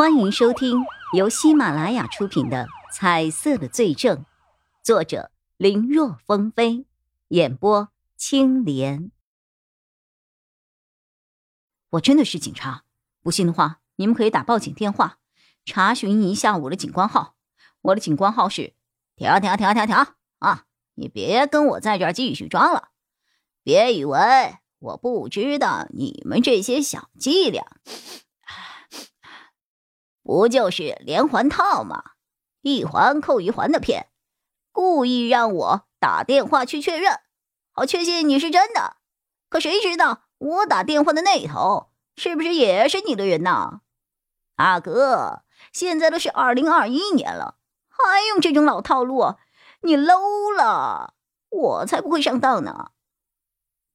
欢迎收听由喜马拉雅出品的《彩色的罪证》，作者林若风飞，演播青莲。我真的是警察，不信的话，你们可以打报警电话，查询一下我的警官号。我的警官号是调调调调调啊！你别跟我在这儿继续装了，别以为我不知道你们这些小伎俩。不就是连环套吗？一环扣一环的骗，故意让我打电话去确认，好确信你是真的。可谁知道我打电话的那头是不是也是你的人呢？阿哥，现在都是二零二一年了，还用这种老套路？你 low 了，我才不会上当呢。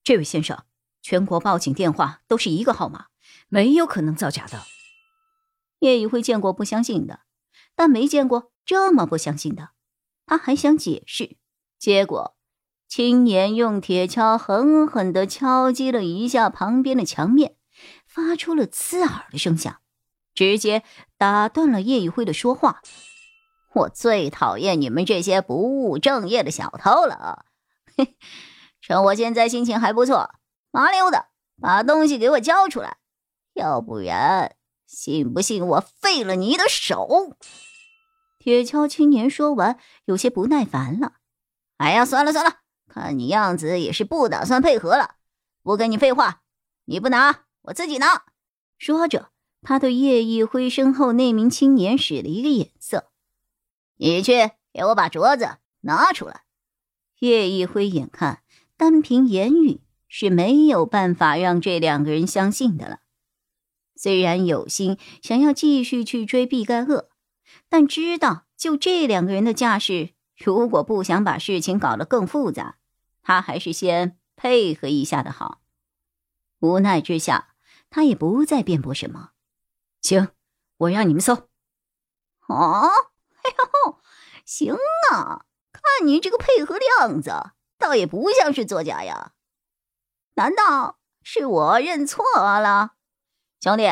这位先生，全国报警电话都是一个号码，没有可能造假的。叶一辉见过不相信的，但没见过这么不相信的。他还想解释，结果青年用铁锹狠狠地敲击了一下旁边的墙面，发出了刺耳的声响，直接打断了叶一辉的说话。我最讨厌你们这些不务正业的小偷了！嘿，趁我现在心情还不错，麻溜的把东西给我交出来，要不然……信不信我废了你的手？铁锹青年说完，有些不耐烦了。哎呀，算了算了，看你样子也是不打算配合了。不跟你废话，你不拿，我自己拿。说着，他对叶一辉身后那名青年使了一个眼色：“你去给我把镯子拿出来。”叶一辉眼看单凭言语是没有办法让这两个人相信的了。虽然有心想要继续去追毕盖厄，但知道就这两个人的架势，如果不想把事情搞得更复杂，他还是先配合一下的好。无奈之下，他也不再辩驳什么。行，我让你们搜。哦，哎呦，行啊！看你这个配合的样子，倒也不像是作假呀。难道是我认错了？兄弟，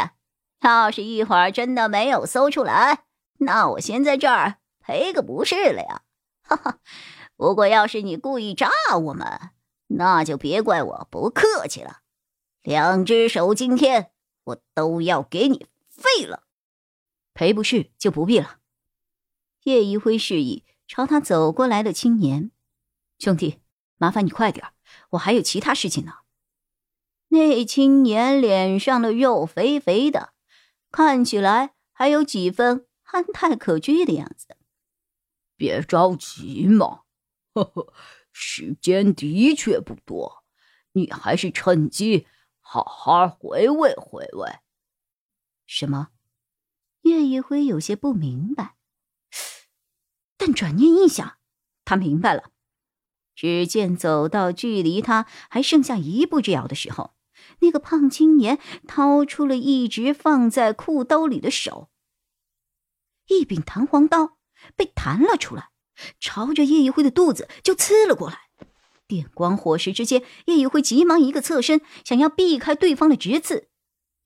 要是一会儿真的没有搜出来，那我先在这儿赔个不是了呀！哈哈。不过要是你故意炸我们，那就别怪我不客气了。两只手今天我都要给你废了。赔不是就不必了。叶一辉示意朝他走过来的青年，兄弟，麻烦你快点，我还有其他事情呢。那青年脸上的肉肥肥的，看起来还有几分憨态可掬的样子。别着急嘛，呵呵，时间的确不多，你还是趁机好好回味回味。什么？叶一辉有些不明白，但转念一想，他明白了。只见走到距离他还剩下一步之遥的时候。那个胖青年掏出了一直放在裤兜里的手，一柄弹簧刀被弹了出来，朝着叶一辉的肚子就刺了过来。电光火石之间，叶一辉急忙一个侧身，想要避开对方的直刺，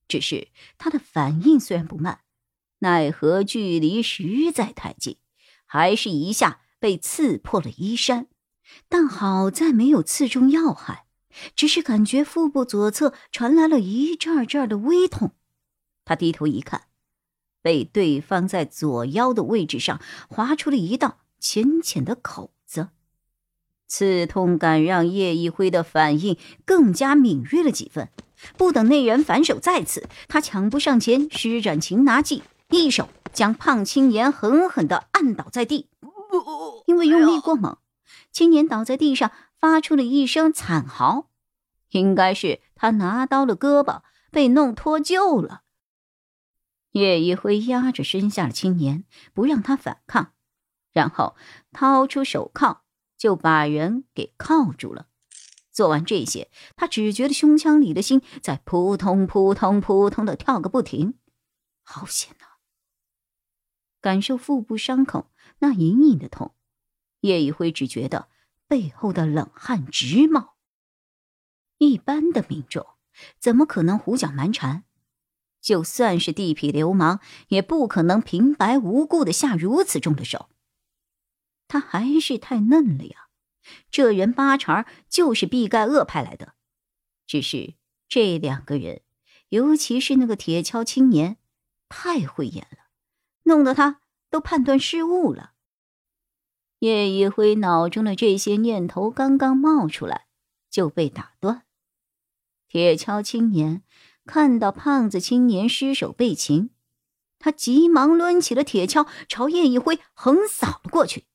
只是他的反应虽然不慢，奈何距离实在太近，还是一下被刺破了衣衫。但好在没有刺中要害。只是感觉腹部左侧传来了一阵阵的微痛，他低头一看，被对方在左腰的位置上划出了一道浅浅的口子，刺痛感让叶一辉的反应更加敏锐了几分。不等那人反手再刺，他抢步上前，施展擒拿技，一手将胖青年狠狠地按倒在地。因为用力过猛，青年倒在地上。发出了一声惨嚎，应该是他拿刀的胳膊被弄脱臼了。叶一辉压着身下的青年，不让他反抗，然后掏出手铐，就把人给铐住了。做完这些，他只觉得胸腔里的心在扑通扑通扑通的跳个不停，好险啊！感受腹部伤口那隐隐的痛，叶一辉只觉得。背后的冷汗直冒。一般的民众怎么可能胡搅蛮缠？就算是地痞流氓，也不可能平白无故的下如此重的手。他还是太嫩了呀！这人八成就是毕盖厄派来的，只是这两个人，尤其是那个铁锹青年，太会演了，弄得他都判断失误了。叶一辉脑中的这些念头刚刚冒出来，就被打断。铁锹青年看到胖子青年失手被擒，他急忙抡起了铁锹，朝叶一辉横扫了过去。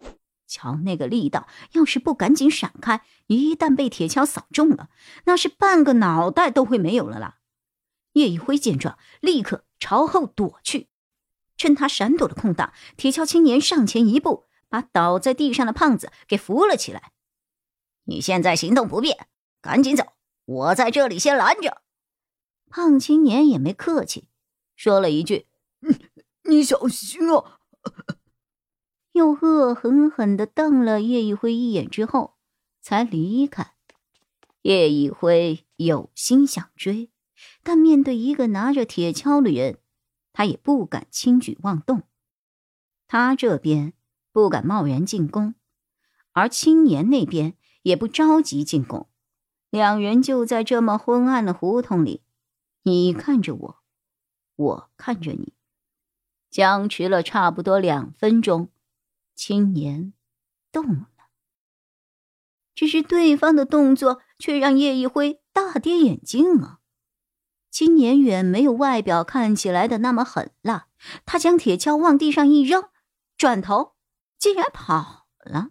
瞧那个力道，要是不赶紧闪开，一旦被铁锹扫中了，那是半个脑袋都会没有了啦！叶一辉见状，立刻朝后躲去。趁他闪躲的空档，铁锹青年上前一步，把倒在地上的胖子给扶了起来。你现在行动不便，赶紧走，我在这里先拦着。胖青年也没客气，说了一句：“你小心啊！”又恶狠狠地瞪了叶一辉一眼之后，才离开。叶一辉有心想追，但面对一个拿着铁锹的人，他也不敢轻举妄动。他这边不敢贸然进攻，而青年那边也不着急进攻。两人就在这么昏暗的胡同里，你看着我，我看着你，僵持了差不多两分钟。青年动了，只是对方的动作却让叶一辉大跌眼镜啊！青年远没有外表看起来的那么狠辣，他将铁锹往地上一扔，转头竟然跑了。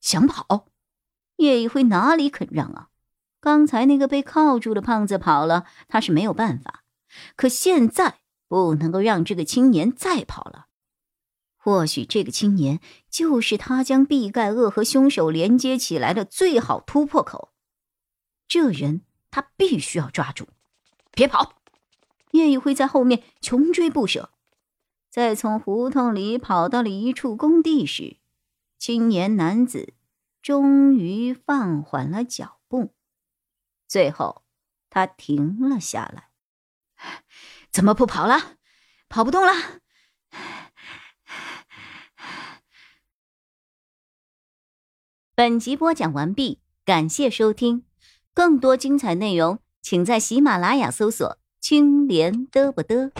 想跑，叶一辉哪里肯让啊？刚才那个被铐住的胖子跑了，他是没有办法，可现在不能够让这个青年再跑了。或许这个青年就是他将毕盖厄和凶手连接起来的最好突破口。这人他必须要抓住！别跑！叶一辉在后面穷追不舍。在从胡同里跑到了一处工地时，青年男子终于放缓了脚步。最后，他停了下来。怎么不跑了？跑不动了？本集播讲完毕，感谢收听。更多精彩内容，请在喜马拉雅搜索“青莲嘚不嘚”。